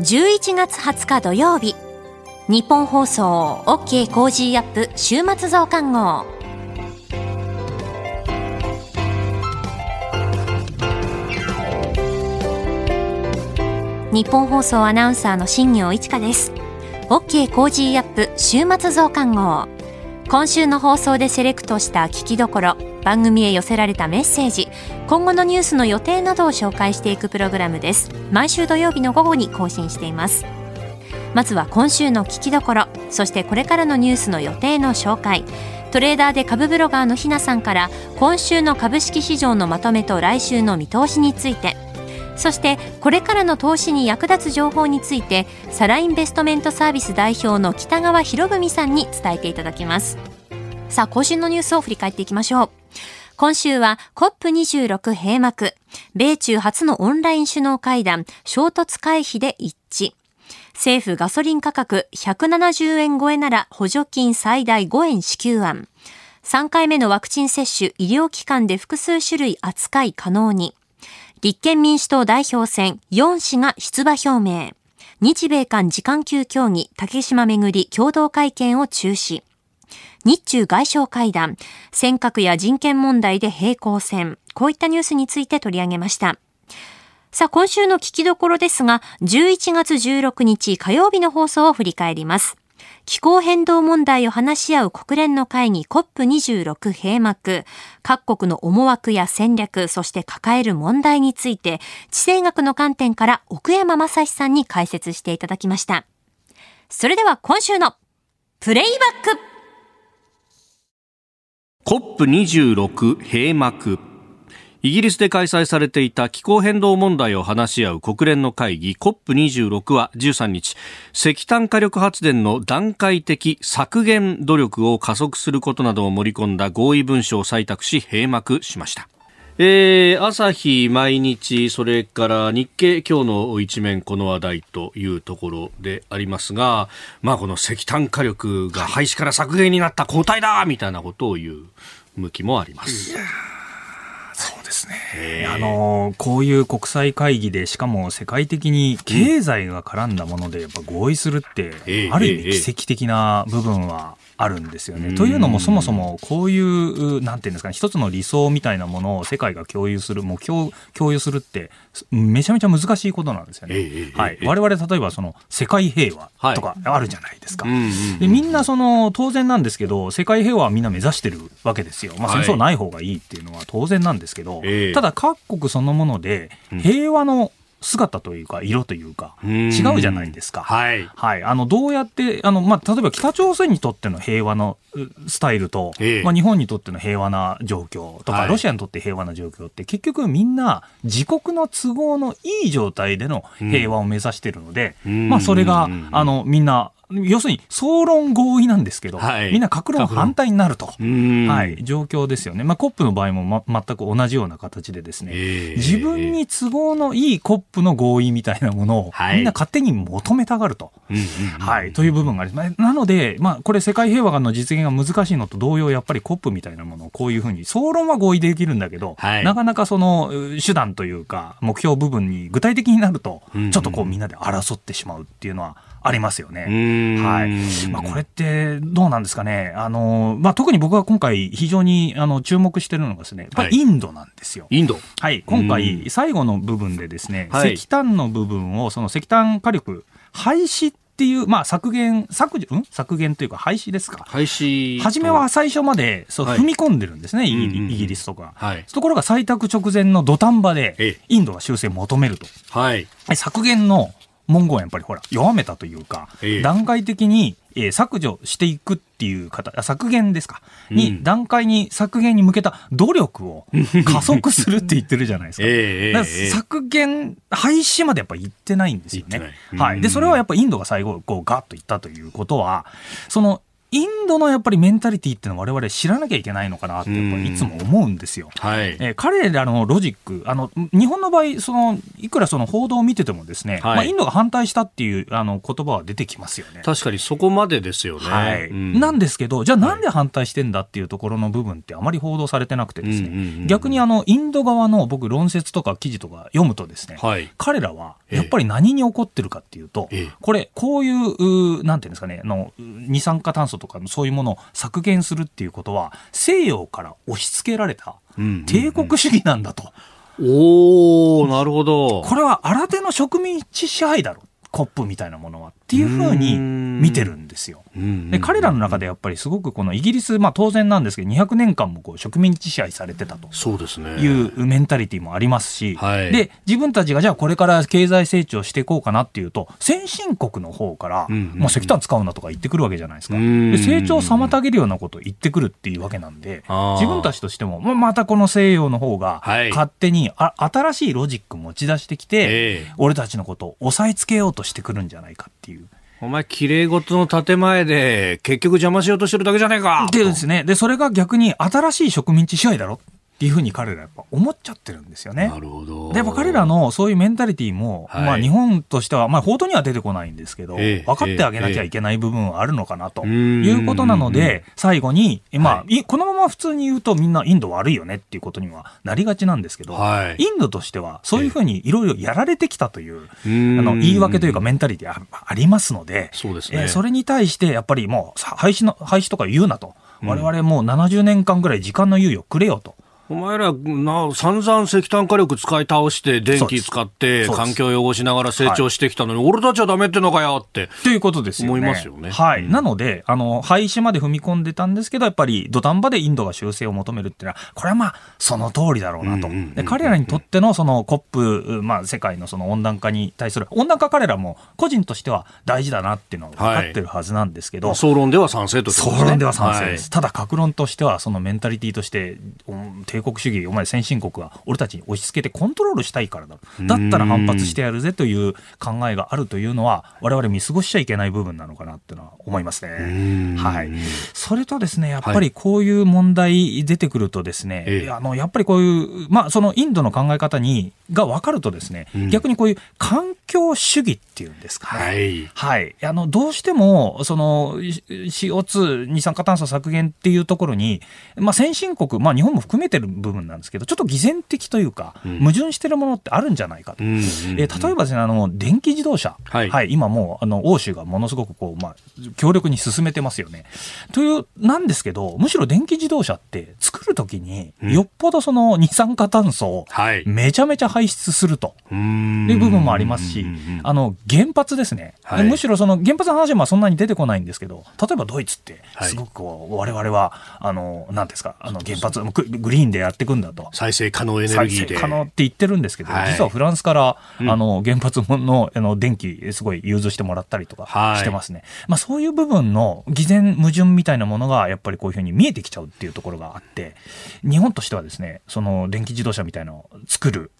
11月20日土曜日日本放送 OK コージーアップ週末増刊号。ニッポン放送アナウンサーの新行市佳です。OK Cozy up 週末増刊号。今週の放送でセレクトした聞きどころ。番組へ寄せられたメッセージ今後のニュースの予定などを紹介していくプログラムです。毎週土曜日の午後に更新しています。まずは今週の聞きどころそしてこれからのニュースの予定の紹介。トレーダーで株ブロガーのひなさんから今週の株式市場のまとめと来週の見通しについて。そしてこれからの投資に役立つ情報についてサラインベストメントサービス代表の北川博文さんに伝えていただきます。さあ今週のニュースを振り返っていきましょう。今週は COP26 閉幕。米中初のオンライン首脳会談。衝突回避で一致。政府ガソリン価格。170円超えなら補助金最大5円支給案。3回目のワクチン接種。医療機関で複数種類扱い可能に。立憲民主党代表選。4氏が出馬表明。日米間時間級協議。竹島めぐり共同会見を中止。日中外相会談、尖閣や人権問題で平行線。こういったニュースについて取り上げました。さあ、今週の聞きどころですが、11月16日火曜日の放送を振り返ります。気候変動問題を話し合う国連の会議 COP26 閉幕。各国の思惑や戦略、そして抱える問題について、地政学の観点から奥山正史さんに解説していただきました。それでは今週のプレイバック COP26 閉幕。イギリスで開催されていた気候変動問題を話し合う国連の会議 COP26 は13日。石炭火力発電の段階的削減努力を加速することなどを盛り込んだ合意文書を採択し閉幕しました。えー、朝日毎日、それから日経今日の一面この話題というところでありますが、まあこの石炭火力が廃止から削減になった交代だみたいなことを言う向きもあります。そうですね。あの、こういう国際会議で、しかも世界的に経済が絡んだもので、やっぱ合意するって、ある意味奇跡的な部分はあるんですよね。というのもそもそもこういうなんていうんですかね一つの理想みたいなものを世界が共有する目標を共有するってめちゃめちゃ難しいことなんですよね。はい、我々例えばその世界平和とかあるじゃないですか。でみんなその当然なんですけど世界平和はみんな目指してるわけですよ。まあ戦争ない方がいいっていうのは当然なんですけど、ただ各国そのもので平和の姿というか色というか違うじゃないですか。はい。はい。あの、どうやって、あの、まあ、例えば北朝鮮にとっての平和のスタイルと、えまあ、日本にとっての平和な状況とか、はい、ロシアにとって平和な状況って結局みんな自国の都合のいい状態での平和を目指してるので、うん、まあ、それが、あの、みんな要するに総論合意なんですけど、はい、みんな各論反対になると、はい、状況ですよね。まあ、コップの場合も、ま、全く同じような形でですね、えー、自分に都合のいいコップの合意みたいなものを、はい、みんな勝手に求めたがると、はい、という部分があります。なので、まあ、これ世界平和の実現が難しいのと同様、やっぱりコップみたいなものをこういうふうに、総論は合意できるんだけど、はい、なかなかその手段というか、目標部分に具体的になると、ちょっとこうみんなで争ってしまうっていうのは、ありますよね。はい。まあ、これってどうなんですかね。あの、まあ、特に僕が今回非常にあの注目してるのがですね、やっぱりインドなんですよ。インドはい。今回最後の部分でですね、石炭の部分を、その石炭火力廃止っていう、まあ、削減、削除、ん？削減というか廃止ですか。廃止。初めは最初まで、そう、踏み込んでるんですね、イギリスとか。はい。ところが採択直前の土壇場で、インドは修正を求めると。はい。削減の文言をやっぱりほら、弱めたというか、ええ、段階的に、えー、削除していくっていう方、削減ですか、うん、に、段階に削減に向けた努力を加速するって言ってるじゃないですか。えー、削減、廃止までやっぱ言ってないんですよね。はい。で、それはやっぱインドが最後、こうガッと言ったということは、その、インドのやっぱりメンタリティっていうのは我々知らなきゃいけないのかなってやっぱいつも思うんですよ。はい、えー、彼らのロジック、あの、日本の場合、その、いくらその報道を見ててもですね、はい、まあ、インドが反対したっていうあの言葉は出てきますよね。確かにそこまでですよね。はい。うん、なんですけど、じゃあなんで反対してんだっていうところの部分ってあまり報道されてなくてですね、逆にあの、インド側の僕論説とか記事とか読むとですね、はい、彼らはやっぱり何に起こってるかっていうと、ええ、これ、こういう、なんていうんですかね、の二酸化炭素とかそういうものを削減するっていうことは、西洋から押し付けられた帝国主義なんだと。おおなるほど。これは新手の植民地支配だろ。コップみたいなものはっていうふうに見てるんですよ。で彼らの中でやっぱりすごくこのイギリス、まあ、当然なんですけど200年間もこう植民地支配されてたと。いうメンタリティーもありますし、はい、で自分たちがじゃあこれから経済成長していこうかなっていうと先進国の方から、もう石炭使うなとか言ってくるわけじゃないですか。で成長を妨げるようなことを言ってくるっていうわけなんで自分たちとしても、まあ、またこの西洋の方が勝手にあ新しいロジック持ち出してきて、俺たちのことを押さえつけようとしてくるんじゃないかっていう。お前、綺麗事の建前で、結局邪魔しようとしてるだけじゃねえかでですね。で、それが逆に新しい植民地支配だろっていうふうに彼らやっぱ思っちゃってるんですよね。なるほど。で、やっぱ彼らのそういうメンタリティーも、はい、まあ日本としては、まあ報道には出てこないんですけど、えー、分かってあげなきゃいけない部分はあるのかなということなので、最後に、まあ、はい、このまま普通に言うとみんなインド悪いよねっていうことにはなりがちなんですけど、はい、インドとしてはそういうふうにいろいろやられてきたという、えー、あの言い訳というかメンタリティーありますので、そうですね、えー、それに対してやっぱりもう廃止の、廃止とか言うなと。我々もう70年間ぐらい時間の猶予くれよと。お前らな、散々石炭火力使い倒して、電気使って、環境を汚しながら成長してきたのに、はい、俺たちはダメってのかよって。ということですよね。思いますよね。はい。なので、あの、廃止まで踏み込んでたんですけど、やっぱり土壇場でインドが修正を求めるっていうのは、これはまあ、その通りだろうなと。で彼らにとっての、その COP、まあ、世界のその温暖化に対する、温暖化彼らも個人としては大事だなっていうのは分かってるはずなんですけど。はい、総論では賛成と、ね、総論では賛成です。はい、ただ、格論としては、そのメンタリティとして、帝国主義、お前先進国は俺たちに押し付けてコントロールしたいからだだったら反発してやるぜという考えがあるというのは我々見過ごしちゃいけない部分なのかなっていうのは思いますね。はい、それとですねやっぱりこういう問題出てくるとですね、はい、あのやっぱりこういう、まあ、そのインドの考え方にが分かるとですね、逆にこういう環境主義っていうんですかね、はい、はい、あのどうしてもその CO2 二酸化炭素削減っていうところに、まあ、先進国、まあ、日本も含めてる部分なんですけどちょっと偽善的というか、矛盾してるものってあるんじゃないかと、えー、例えばですねあの電気自動車、はい、はい、今もうあの欧州がものすごくこう、まあ、強力に進めてますよね。というなんですけどむしろ電気自動車って作るときに、よっぽどその二酸化炭素をめちゃめちゃ排出すると。いう部分もありますし、あの原発ですね、はい、むしろその原発の話はまあそんなに出てこないんですけど例えばドイツってすごくこう、はい、我々はあのなんですかあの原発グリーンでやっていくんだと再生可能エネルギーで。可能って言ってるんですけど、はい、実はフランスから、うん、あの原発のあの電気、すごい融通してもらったりとかしてますね。はい、まあ、そういう部分の偽善、矛盾みたいなものが、やっぱりこういうふうに見えてきちゃうっていうところがあって、日本としてはですね、その電気自動車みたいなのを作る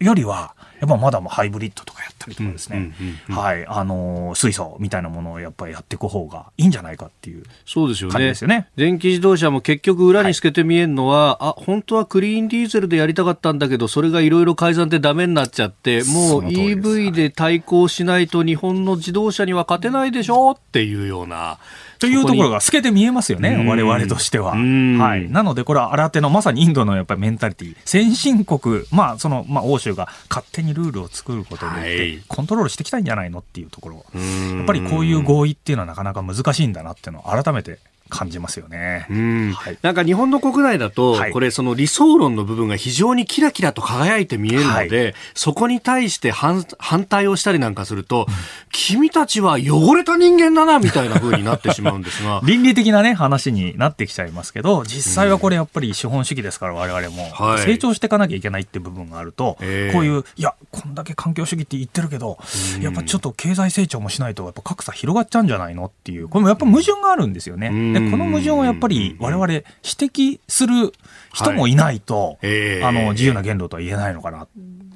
よりは、やっぱまだハイブリッドとかやったりとかですね、はい、あの水素みたいなものをやっぱりやっていく方がいいんじゃないかっていうそうですよね。よね。電気自動車も結局裏に透けて見えるのは、はい、あ、本当はクリーンディーゼルでやりたかったんだけど、それがいろいろ改ざんでダメになっちゃって、もう EV で対抗しないと日本の自動車には勝てないでしょっていうような。というところが透けて見えますよね、我々としては。はい。なので、これは新手のまさにインドのやっぱりメンタリティ先進国、まあ、その、まあ、欧州が勝手にルールを作ることによって、コントロールしてきたいんじゃないのっていうところ。やっぱりこういう合意っていうのはなかなか難しいんだなっていうのを改めて感じますよね。はい、なんか日本の国内だと、はい、これその理想論の部分が非常にキラキラと輝いて見えるので、はい、そこに対して反反対をしたりなんかすると、うん、君たちは汚れた人間だなみたいな風になってしまうんですが。倫理的なね、話になってきちゃいますけど、実際はこれやっぱり資本主義ですから我々も、成長していかなきゃいけないって部分があると、こういう、いや、こんだけ環境主義って言ってるけど、やっぱちょっと経済成長もしないと、やっぱ格差広がっちゃうんじゃないの？っていう、これもやっぱ矛盾があるんですよね。でこの矛盾をやっぱり我々指摘する人もいないと、はい、あの自由な言動とは言えないのかな。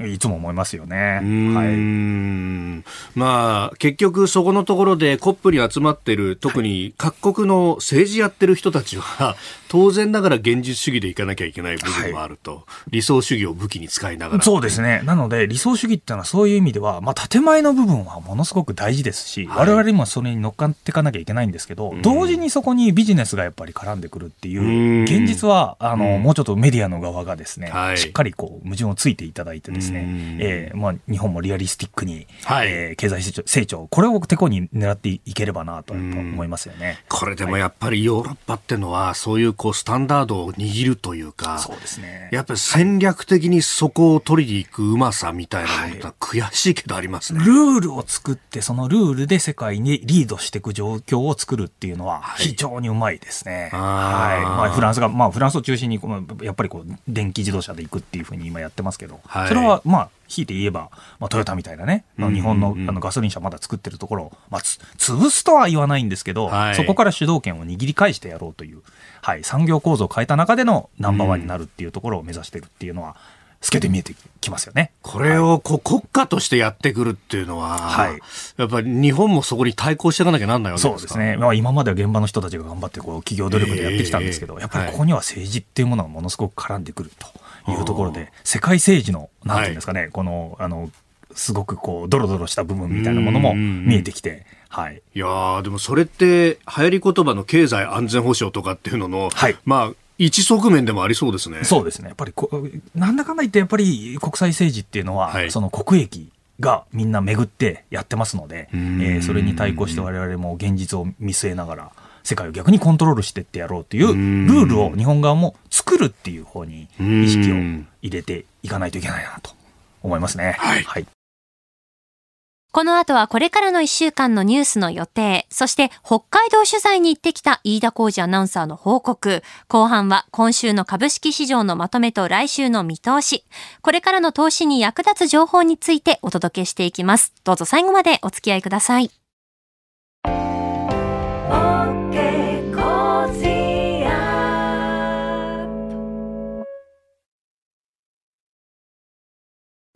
いつも思いますよね。はい、まあ、結局そこのところで COP に集まってる、特に各国の政治やってる人たちは、当然ながら現実主義でいかなきゃいけない部分もあると、はい、理想主義を武器に使いながら。そうですね。なので、理想主義っていうのはそういう意味では、まあ、建前の部分はものすごく大事ですし、はい、我々もそれに乗っかっていかなきゃいけないんですけど、同時にそこにビジネスがやっぱり絡んでくるっていう、現実は、あの、もうちょっとメディアの側がですね、はい、しっかりこう、矛盾をついていただいてですね、えー、まあ、日本もリアリスティックに、はい、えー、経済成長、成長、これをてこに狙っていければなと思いますよね。これでもやっぱりヨーロッパっていうのは、そういうこう、スタンダードを握るというか、そうですね。やっぱり戦略的にそこを取りに行くうまさみたいなものは悔しいけどありますね、はい、ルールを作って、そのルールで世界にリードしていく状況を作るっていうのは、非常にうまいですね。はい。まあ、フランスが、まあ、フランスを中心に、やっぱりこう、電気自動車で行くっていうふうに今やってますけど、はい、それは、まあ、ひいて言えば、まあ、トヨタみたいなね、日本のあのガソリン車まだ作ってるところを、まあ、潰すとは言わないんですけど、はい、そこから主導権を握り返してやろうという、はい、産業構造を変えた中でのナンバーワンになるっていうところを目指してるっていうのは、透けて見えてきますよね。これをこう国家としてやってくるっていうのは、はい、やっぱり日本もそこに対抗していかなきゃなんないわけですか。そうですね。まあ今までは現場の人たちが頑張ってこう企業努力でやってきたんですけど、えー、やっぱりここには政治っていうものがものすごく絡んでくるというところで、世界政治の、なんていうんですかね、はい、この、あの、すごくこう、ドロドロした部分みたいなものも見えてきて、はい。いやでもそれって、流行り言葉の経済安全保障とかっていうのの、はい、まあ、一側面でもありそうですね。そうですね。やっぱりこ、なんだかんだ言って、やっぱり国際政治っていうのは、はい、その国益がみんな巡ってやってますので、えー、それに対抗して我々も現実を見据えながら、世界を逆にコントロールしてってやろうというルールを日本側も作るっていう方に意識を入れていかないといけないなと思いますね。はい、はいこの後はこれからの1週間のニュースの予定、そして北海道取材に行ってきた飯田浩二アナウンサーの報告、後半は今週の株式市場のまとめと来週の見通し、これからの投資に役立つ情報についてお届けしていきます。どうぞ最後までお付き合いください。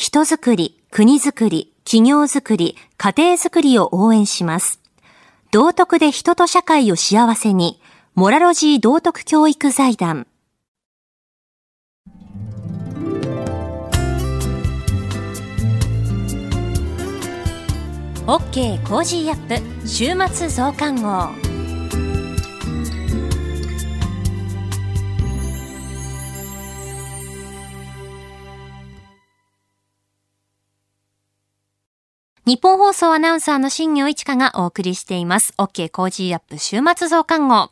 人づくり、国づくり、企業づくり、家庭づくりを応援します。道徳で人と社会を幸せに、モラロジー道徳教育財団。OK Cozy up 週末増刊号。ニッポン放送アナウンサーの新行市佳がお送りしています。OK Cozy up 週末増刊号。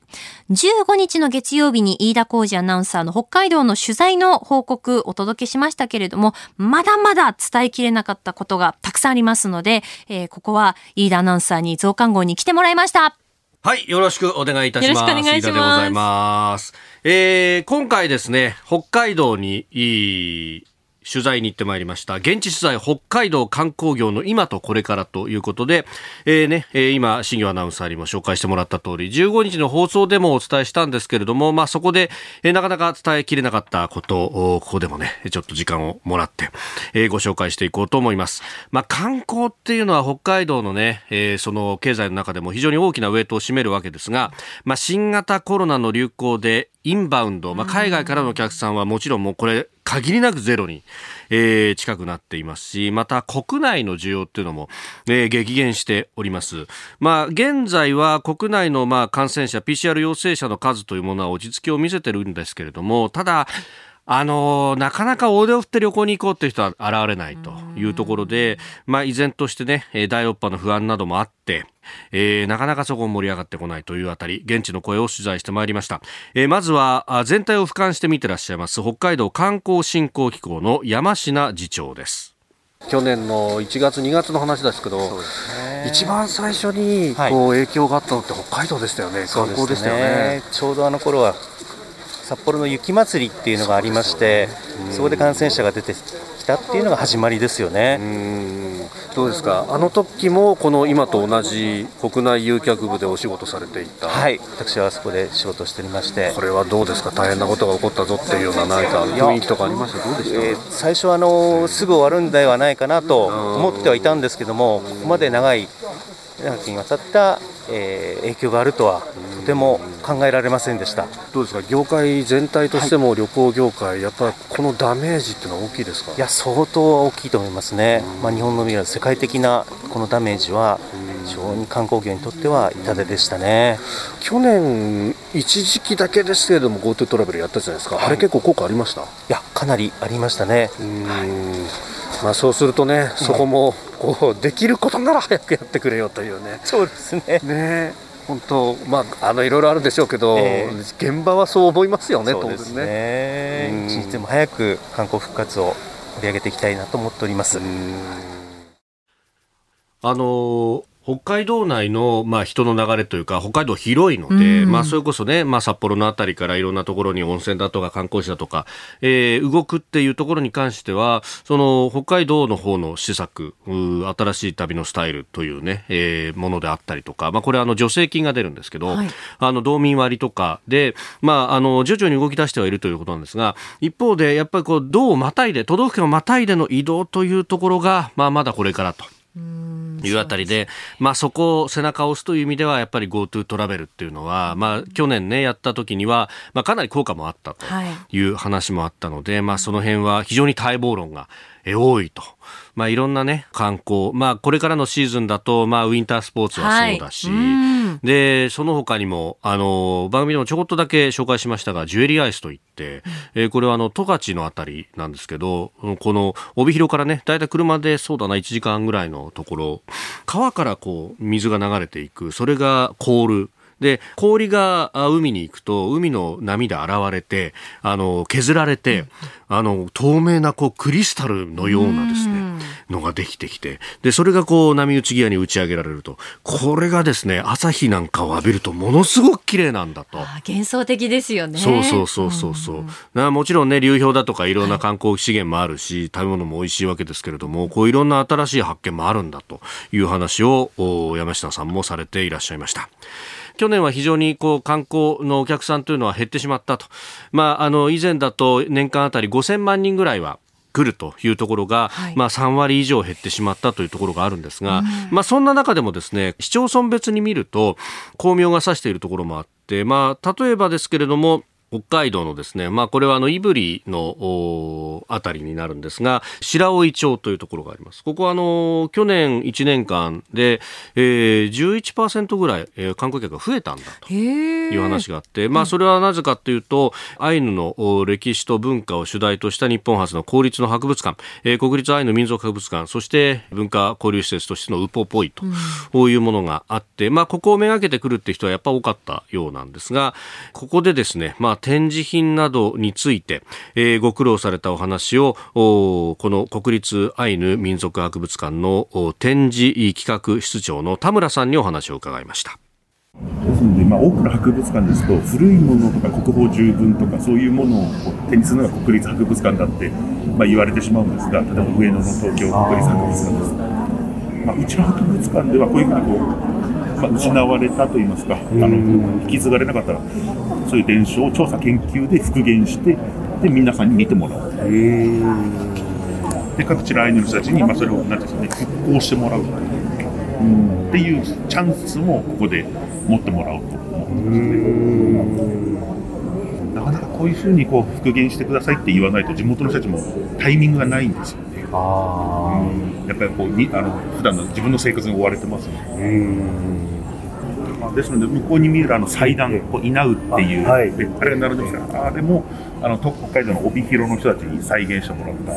15日の月曜日に飯田浩司アナウンサーの北海道の取材の報告お届けしましたけれども、まだまだ伝えきれなかったことがたくさんありますので、えー、ここは飯田アナウンサーに増刊号に来てもらいました。はい、よろしくお願いいたします。よろしくお願いします。飯田でございます。えー、今回ですね、北海道にいい取材に行ってまいりました。現地取材北海道観光業の今とこれからということで、えー、ね、えー、今、新業アナウンサーにも紹介してもらった通り、15日の放送でもお伝えしたんですけれども、まあそこで、えー、なかなか伝えきれなかったことを、ここでもね、ちょっと時間をもらって、えー、ご紹介していこうと思います。まあ観光っていうのは北海道のね、えー、その経済の中でも非常に大きなウェイトを占めるわけですが、まあ新型コロナの流行でインバウンド、まあ海外からのお客さんはもちろんもうこれ限りなくゼロに、えー、近くなっていますし、また国内の需要っていうのも、えー、激減しております。まあ、現在は国内のまあ感染者、PCR 陽性者の数というものは落ち着きを見せてるんですけれども、ただ、あのなかなか大手を振って旅行に行こうという人は現れないというところで、まあ、依然としてね、第6波の不安などもあって、えー、なかなかそこも盛り上がってこないというあたり、現地の声を取材してまいりました。えー、まずは、全体を俯瞰して見てらっしゃいます、北海道観光振興機構の山科次長です。去年の1月、2月の話ですけど、ね、一番最初にこう影響があったのって北海道でしたよね、はい、観光でしたよね。ちょうどあの頃は札幌の雪まつりっていうのがありまして、そこで感染者が出てきたっていうのが始まりですよね。どうですか、あの時もこの今と同じ国内誘客部でお仕事されていた、はい、私はそこで仕事しておりまして、これはどうですか、大変なことが起こったぞっていうような、何か雰囲気とかありました、どうでした、えー、最初はあのすぐ終わるんではないかなと思ってはいたんですけども、ここまで長い長きにわたった、えー、影響があるとはとても考えられませんでした。どうですか？業界全体としても旅行業界、はい、やっぱりこのダメージっていうのは大きいですか？いや相当大きいと思いますね、まあ、日本の未来世界的なこのダメージは非常に観光業にとっては痛手でしたね。去年、一時期だけですけれども GoTo トラベルやったじゃないですか、はい、あれ結構効果ありました？いやかなりありましたね。まあ、そうするとね、そこもこうできることなら早くやってくれよというね。そうですね。ね本当、まあ、あのいろいろあるでしょうけど、えー、現場はそう思いますよね、そうですね。一日でも早く観光復活を盛り上げていきたいなと思っております。あの北海道内の、まあ、人の流れというか、北海道広いので、うん、まあ、それこそね、まあ、札幌のあたりからいろんなところに温泉だとか観光地だとか、えー、動くっていうところに関しては、その、北海道の方の施策、新しい旅のスタイルというね、えー、ものであったりとか、まあ、これあの、助成金が出るんですけど、はい、あの、道民割とかで、まあ、あの、徐々に動き出してはいるということなんですが、一方で、やっぱりこう、道をまたいで、都道府県をまたいでの移動というところが、まあ、まだこれからと。いうあたりで、まあそこを背中を押すという意味では、やっぱり GoTo トラベルっていうのは、まあ去年ね、やった時には、まあかなり効果もあったという話もあったので、まあその辺は非常に待望論が多いと。まあ、いろんなね、観光、まあ、これからのシーズンだと、まあ、ウィンタースポーツはそうだし、はい、で、その他にも、あの、番組でもちょこっとだけ紹介しましたが、ジュエリーアイスといって、えー、これはあの、十勝のあたりなんですけど、この、帯広からね、だいたい車でそうだな、1時間ぐらいのところ、川からこう、水が流れていく、それが凍る。で氷が海に行くと海の波で現れてあの削られて、あの透明なこうクリスタルのようなですねのができてきてでそれがこう波打ち際に打ち上げられるとこれがですね朝日なんかを浴びるとものすごく綺麗なんだと。幻想的ですよね。そうそうそうそうそう、もちろんね流氷だとかいろんな観光資源もあるし、はい、食べ物も美味しいわけですけれどもこういろんな新しい発見もあるんだという話を山下さんもされていらっしゃいました。去年は非常にこう観光のお客さんというのは減ってしまったと。まあ、あの、以前だと年間あたり5000万人ぐらいは来るというところが、はい、まあ、3割以上減ってしまったというところがあるんですが、うん、まあ、そんな中でもですね市町村別に見ると巧妙が指しているところもあって、まあ、例えばですけれども北海道のですね、まあこれはあの胆振のあたりになるんですが、白老町というところがあります。ここはあの、去年1年間で、えー、11%ぐらい、えー、観光客が増えたんだという話があって、まあそれはなぜかというと、アイヌの歴史と文化を主題とした日本初の公立の博物館、えー、国立アイヌ民族博物館、そして文化交流施設としてのウポポイと、こういうものがあって、まあここをめがけてくるって人はやっぱ多かったようなんですが、ここでですね、まあ展示品などについて、えー、ご苦労されたお話をこの国立アイヌ民族博物館の展示企画室長の田村さんにお話を伺いました。ですので、まあ、多くの博物館ですと古いものとか国宝十分とかそういうものを展示するのが国立博物館だって、まあ、言われてしまうんですが例えば上野の東京国立博物館です、まあ、うちの博物館ではこういうふうにこう、まあ、失われたといいますかあの引き継がれなかったそういう伝承を調査研究で復元してで皆さんに見てもらう。で各地のアイヌの人たちに、まあ、それをなんていうんですかね復興してもらうっていうチャンスもここで持ってもらおうと。思うん。ですね。なかなかこういうふうにこう復元してくださいって言わないと地元の人たちもタイミングがないんですよね。あやっぱりこうにあの普段の自分の生活に追われてますので。ですので向こうに見えるあの祭壇、こう稲うっていう、はい、あれが並んでますからあれもあの北海道の帯広の人たちに再現してもらった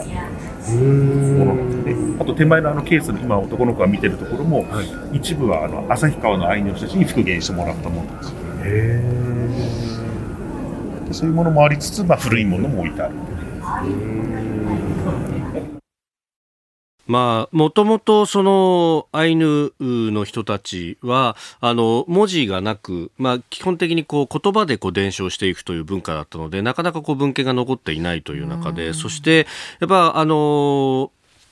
ものなんであと手前のあのケースの今男の子が見てるところも、はい、一部はあの旭川のアイヌの人たちに復元してもらったものなんですでそういうものもありつつ、まあ、古いものも置いてあるまあ、もともとそのアイヌの人たちは、あの、文字がなく、まあ、基本的にこう言葉でこう伝承していくという文化だったので、なかなかこう文献が残っていないという中で、そして、やっぱ、あの、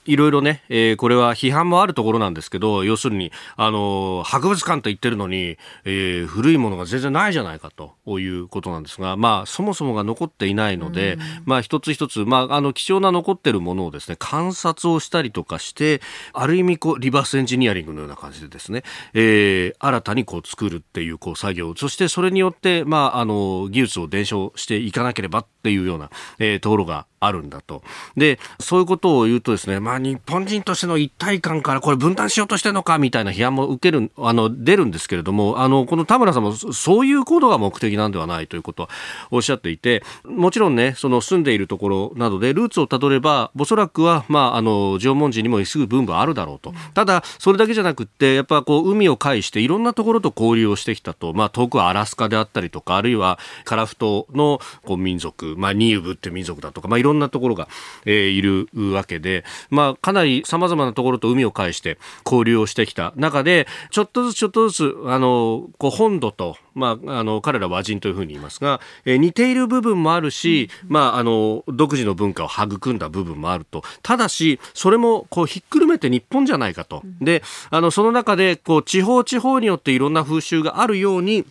いろいろね、えー、これは批判もあるところなんですけど、要するに、あの、博物館と言ってるのに、えー、古いものが全然ないじゃないかということなんですが、まあ、そもそもが残っていないので、まあ、一つ一つ、まあ、あの、貴重な残ってるものをですね、観察をしたりとかして、ある意味、こう、リバースエンジニアリングのような感じでですね、えー、新たにこう、作るっていう、こう、作業、そしてそれによって、まあ、あの、技術を伝承していかなければっていうような、えー、ところがあるんだと。で、そういうことを言うとですね、まあ日本人としての一体感からこれ分断しようとしてるのかみたいな批判も受ける、あの、出るんですけれども、あの、この田村さんもそういうことが目的なんではないということはおっしゃっていて、もちろんね、その住んでいるところなどでルーツをたどれば、おそらくは、まあ、あの、縄文人にもすぐ分母あるだろうと。ただ、それだけじゃなくって、やっぱこう、海を介していろんなところと交流をしてきたと、まあ、遠くはアラスカであったりとか、あるいはカラフトのこう民族、まあ、ニーブって民族だとか、まあ、いろんなところが、えー、いるわけで、まあ、かなり様々なところと海を介して交流をしてきた中で、ちょっとずつちょっとずつ、あの、こう本土と、まあ、あの、彼らは和人というふうに言いますが、えー、似ている部分もあるし、まあ、あの、独自の文化を育んだ部分もあると。ただし、それも、こう、ひっくるめて日本じゃないかと。で、あの、その中で、こう、地方地方によっていろんな風習があるように、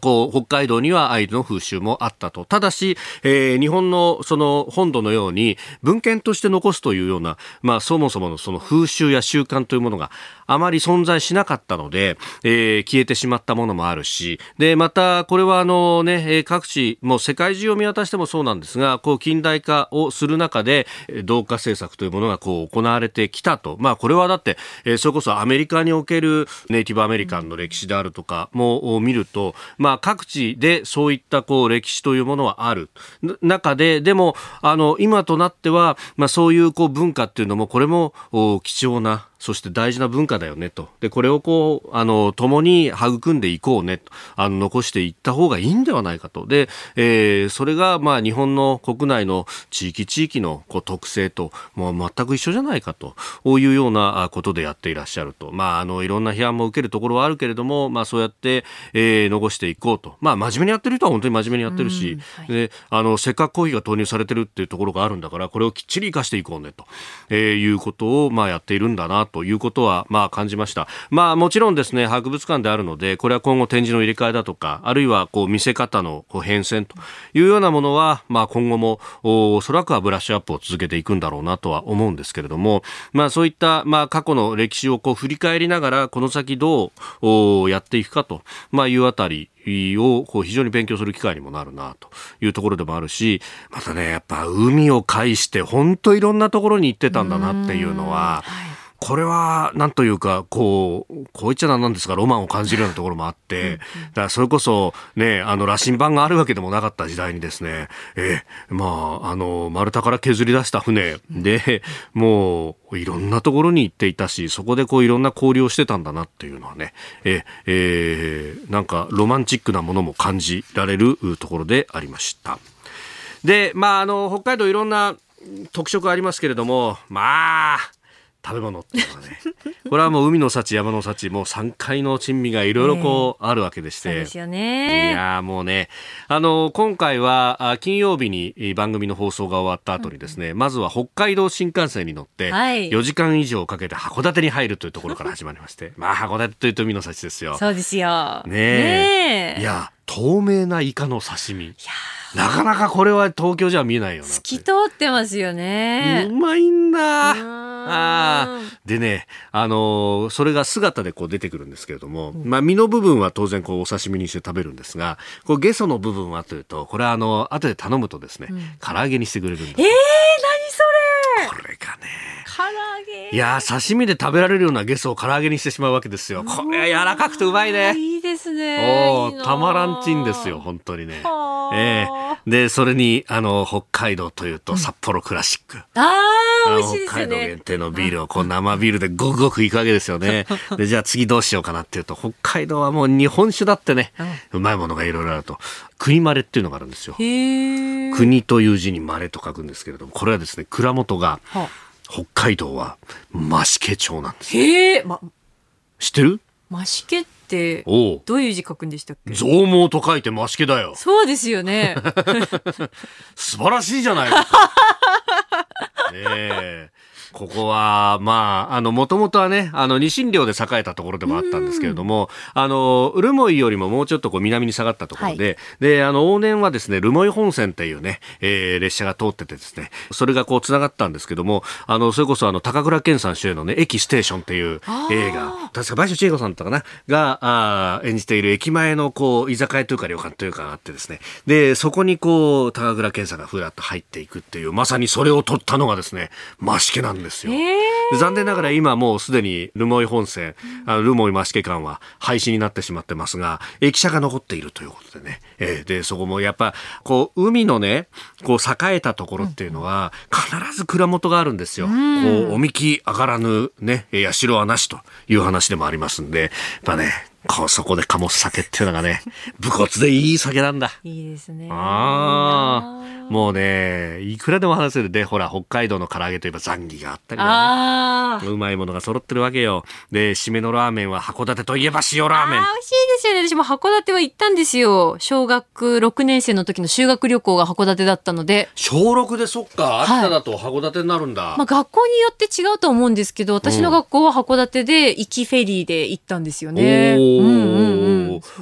こう、北海道にはアイヌの風習もあったと。ただし、えー、日本のその本土のように文献として残すというような、まあそもそものその風習や習慣というものがあまり存在しなかったので、えー、消えてしまったものもあるし、で、また、これはあのね、各地、もう世界中を見渡してもそうなんですが、こう近代化をする中で、同化政策というものがこう行われてきたと。まあこれはだって、えー、それこそアメリカにおけるネイティブアメリカンの歴史であるとかも見ると、まあ各地でそういったこう歴史というものはある。中で、でも、あの、今となっては、まあそういうこう文化っていうのも、これも貴重なそして大事な文化だよねと。で、これをこう、あの、共に育んでいこうねと。あの、残していった方がいいんではないかと。で、えー、それが、まあ、日本の国内の地域地域のこう特性と、もう全く一緒じゃないかと。こういうようなことでやっていらっしゃると。まあ、あの、いろんな批判も受けるところはあるけれども、まあ、そうやって、えー、残していこうと。まあ、真面目にやってる人は本当に真面目にやってるし、はい、で、あの、せっかくコーヒーが投入されてるっていうところがあるんだから、これをきっちり生かしていこうねと、えー、いうことを、まあ、やっているんだなということは、まあ、感じました。まあ、もちろんですね、博物館であるので、これは今後展示の入れ替えだとか、あるいはこう見せ方のこう変遷というようなものは、まあ、今後もおそらくはブラッシュアップを続けていくんだろうなとは思うんですけれども、まあ、そういった、まあ、過去の歴史をこう振り返りながら、この先どうやっていくかと、まあ、いうあたり、をこう非常に勉強する機会にもなるなというところでもあるしまたねやっぱ海を介して本当いろんなところに行ってたんだなっていうのは。これは、なんというか、こう、こう言っちゃなんですが、ロマンを感じるようなところもあって、だからそれこそ、ね、あの、羅針盤があるわけでもなかった時代にですね、えまあ、あの、丸太から削り出した船で、もう、いろんなところに行っていたし、そこでこう、いろんな交流をしてたんだなっていうのはね、ええー、なんか、ロマンチックなものも感じられるところでありました。で、まあ、あの、北海道いろんな特色ありますけれども、まあ、食べ物っていうのはね。これはもう海の幸山の幸もう3階の珍味がいろいろこうあるわけでして、そうですよね。いやもうねあの今回は金曜日に番組の放送が終わった後にですね、うん、まずは北海道新幹線に乗って4時間以上かけて函館に入るというところから始まりまして。まあ函館というと海の幸ですよ。そうですよ。ねえ。いや透明なイカの刺身。いやなかなかこれは東京じゃ見えないよな透き通ってますよね。うまいんだあでね、あのー、それが姿でこう出てくるんですけれども、まあ、身の部分は当然こうお刺身にして食べるんですが、こうゲソの部分はというと、これはあの、後で頼むとですね、うん、唐揚げにしてくれるんです。えー、何それこれがね、唐揚げいや刺身で食べられるようなゲソを唐揚げにしてしまうわけですよ。これ柔らかくてうまいね。いいですね。おたまらんちんですよ、本当にね。ええー、で、それに、あの、北海道というと札幌クラシック。うん、ああ、美味しいですね。北海道限定のビールをこう生ビールでごくごくいくわけですよね。で、じゃあ次どうしようかなっていうと、北海道はもう日本酒だってね、うまいものがいろいろあると。国まれっていうのがあるんですよ。国という字にまれと書くんですけれども、これはですね、蔵元が、はあ北海道は増毛町なんです。へえ、ま、知ってる？増毛って、おう。どういう字書くんでしたっけ？増毛と書いて増毛だよ。そうですよね。素晴らしいじゃないか。ねえ。ここは、まあ、あの、もともとはね、あの、ニシン漁で栄えたところでもあったんですけれども、あの、留萌よりももうちょっとこう南に下がったところで、で、あの、往年はですね、留萌本線っていうね、えー列車が通っててですね、それがこう繋がったんですけども、あの、それこそあの、高倉健さん主演のね、駅ステーションっていう映画、確か林千恵子さんだったかな、が、あー演じている駅前のこう、居酒屋というか旅館というかがあってですね、で、そこにこう、高倉健さんがふらっと入っていくっていう、まさにそれを撮ったのがですね、増毛なんですよ。で残念ながら今もうすでに留萌本線、あの留萌増毛間は廃止になってしまってますが、駅舎が残っているということでね。えーで、そこもやっぱ、こう、海のね、こう、栄えたところっていうのは、必ず蔵元があるんですよ。こう、おみき上がらぬね、えー社はなしという話でもありますんで、やっぱね、こうそこで醸す酒っていうのがね、武骨でいい酒なんだ。いいですね。ああ、もうね、いくらでも話せるで、ほら、北海道の唐揚げといえばザンギがあったりだねうまいものが揃ってるわけよ。で、締めのラーメンは函館といえば塩ラーメンあー。美味しいですよね。私も函館は行ったんですよ。小学6年生の時の修学旅行が函館だったので。小6でそっか、秋田だと函館になるんだ。まあ学校によって違うと思うんですけど、私の学校は函館で行きフェリーで行ったんですよね。うんうんうん。そうでした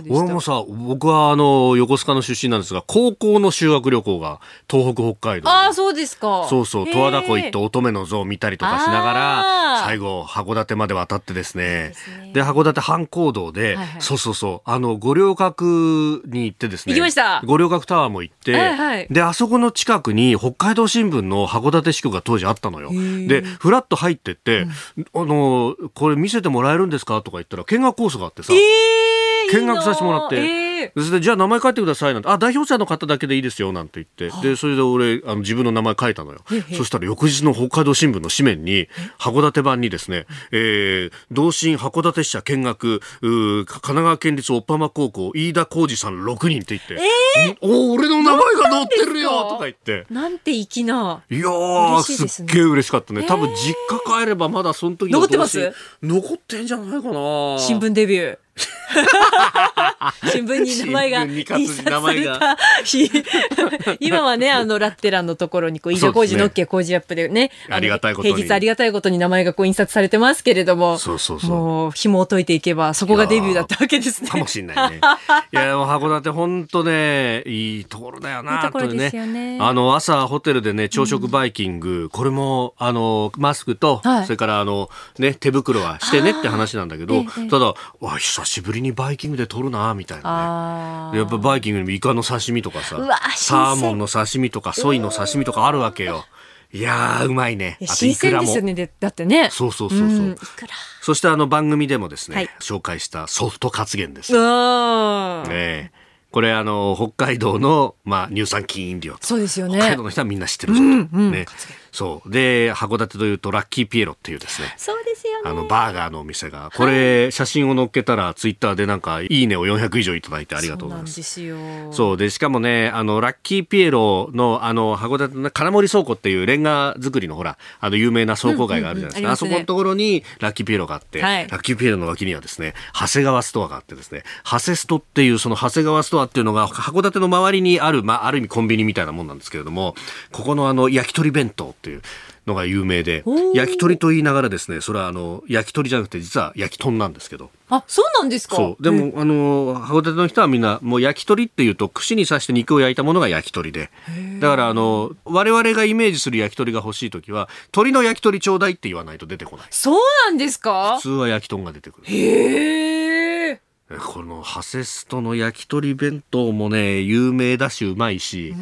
俺もさ、僕はあの、横須賀の出身なんですが、高校の修学旅行が東北北海道で。ああ、そうですか。そうそう、十和田湖行って乙女の像を見たりとかしながあら、ー最後、函館まで渡ってですねすね。で、函館半行動ではいはい、そうそうそう、あの、五稜郭に行ってですね。行きました五稜郭タワーも行ってはいはい、で、あそこの近くに北海道新聞の函館支局が当時あったのよ。ーで、フラッと入ってって、あの、これ見せてもらえるんですか？とか言ったら、見学コースがあってさ。ええ見学させてもらって。ええそれでじゃあ名前書いてくださいなんて、あ、代表者の方だけでいいですよなんて言って、で、それで俺、あの自分の名前書いたのよ。そしたら翌日の北海道新聞の紙面に、函館版にですね、えー、同心函館支社見学、神奈川県立おっぱま高校、飯田浩二さん6人って言って、んお俺の名前が載ってるよとか言って。なんて粋な。いやー、すっげえ嬉しかったね。多分実家帰ればまだその時の残ってます？残ってんじゃないかな。新聞デビュー。新聞に名前が印刷された日。今はね、あの、ラッテランのところに、こう、飯田工事のっけ工事アップでね、のありがたいことに。平日ありがたいことに名前がこう印刷されてますけれども、そうそうそう。もう、紐を解いていけば、そこがデビューだったわけですね。かもしれないね。いや、函館本当ね、いいところだよな、ところですよね。あの、朝ホテルでね、朝食バイキング、これも、あの、マスクと、はい。それからあの、ね、手袋はしてねって話なんだけど、ええええ。ただ、わ、久しぶりにバイキングで撮るな、みたいなね。やっぱバイキングにもイカの刺身とかさサーモンの刺身とか、ソイの刺身とかあるわけよ。いやー、うまいね。あとー新鮮ですよ。ね。でだってね。そうそうそうそう。んいくら。そしてあの番組でもですね、はい紹介したソフトカツゲンです。うわーええこれあの北海道の、まあ、乳酸菌飲料とそうですよね北海道の人はみんな知ってるぞと、ねそう。で函館というとラッキーピエロっていうですね。そうですよね。あのバーガーのお店が。これ写真を載っけたらツイッターでなんかいいねを400以上いただいてありがとうございます。そうですよ。そう。でしかもねあのラッキーピエロのあの函館の金森倉庫っていうレンガ作りのほらあの有名な倉庫街があるじゃないですか、うんうんうん。ああそこのところにラッキーピエロがあって、はい。ラッキーピエロの脇にはですね長谷川ストアがあってですね長谷ストっていうその長谷川ストアっていうのが函館の周りにある、まあ、ある意味コンビニみたいなもんなんですけれどもここのあの焼き鳥弁当っていうのが有名で焼き鳥と言いながらですねそれはあの焼き鳥じゃなくて実は焼き豚なんですけどあ、そうなんですか？そう。でも、あの、函館の人はみんな、もう焼き鳥っていうと、串に刺して肉を焼いたものが焼き鳥で。だから、あの、我々がイメージする焼き鳥が欲しいときは、鳥の焼き鳥ちょうだいって言わないと出てこない。そうなんですか？普通は焼き豚が出てくる。へえ。えこのハセストの焼き鳥弁当もね、有名だし、うまいし、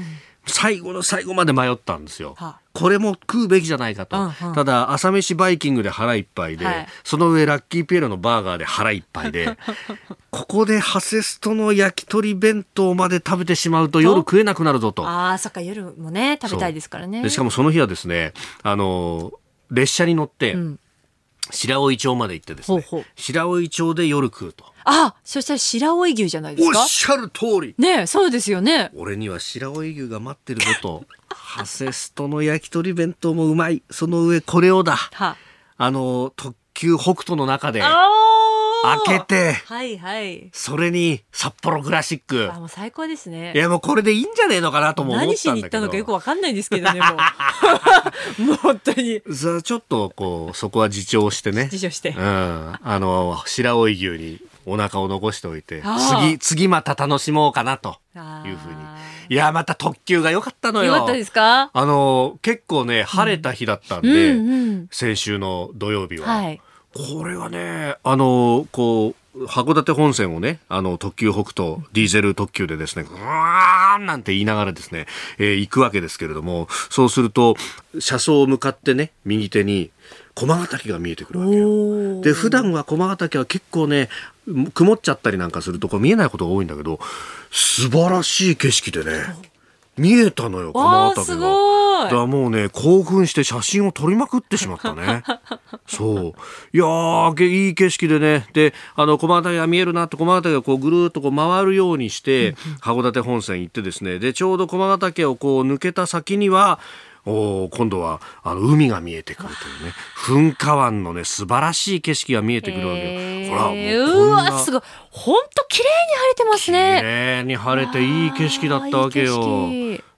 最後の最後まで迷ったんですよはあ。これも食うべきじゃないかと。うんうんただ、朝飯バイキングで腹いっぱいで、はいその上ラッキーピエロのバーガーで腹いっぱいで、ここでハセストの焼き鳥弁当まで食べてしまうと夜食えなくなるぞと。ああ、そっか、夜もね、食べたいですからね。でしかもその日はですね、あの、列車に乗って、うん白老町まで行ってですね、白老町で夜食うと。あ、そしたら白老牛じゃないですか？おっしゃる通りねえそうですよね。俺には白老牛が待ってるぞと。ハセストの焼き鳥弁当もうまい。その上これをだ。は。あの、特急北斗の中で、あ開けて、はいはい。それに札幌クラシックあ、。もう最高ですねい。やもうこれでいいんじゃねえのかなとも思ったんだけど。何しに行ったのかよくわかんないんですけどね、もう。もう本当に。さあちょっとこう、そこは自重してね。辞書してう。ん。あの、白老牛にお腹を残しておいて次、次また楽しもうかなというふうに。いや、また特急が良かったのよ。よかったですか？あの、結構ね、晴れた日だったんうで、んうん。先週の土曜日は。はい。これはね、あの、こう、函館本線をね、あの、特急北斗、ディーゼル特急でですね、ぐわーんなんて言いながらですね、えー行くわけですけれども、そうすると、車窓を向かってね、右手に、駒ヶ岳が見えてくるわけよ。で、普段は駒ヶ岳は結構ね、曇っちゃったりなんかするとこう見えないことが多いんだけど、素晴らしい景色でね、見えたのよ、駒わあ、ヶ岳が。だもうね、興奮して写真を撮りまくってしまったね。そう。いやー、けいい景色でね。で、あの、駒ヶ岳が見えるなって、駒ヶ岳がこうぐるーっとこう回るようにして、函館本線行ってですね。で、ちょうど駒ヶ岳をこう抜けた先には、おー今度はあの海が見えてくるというね噴火湾のね素晴らしい景色が見えてくるわけよ。ほらもううこんなわ、すごい。本当綺麗に晴れてます綺ね。麗に晴れていい景色だったわけよ。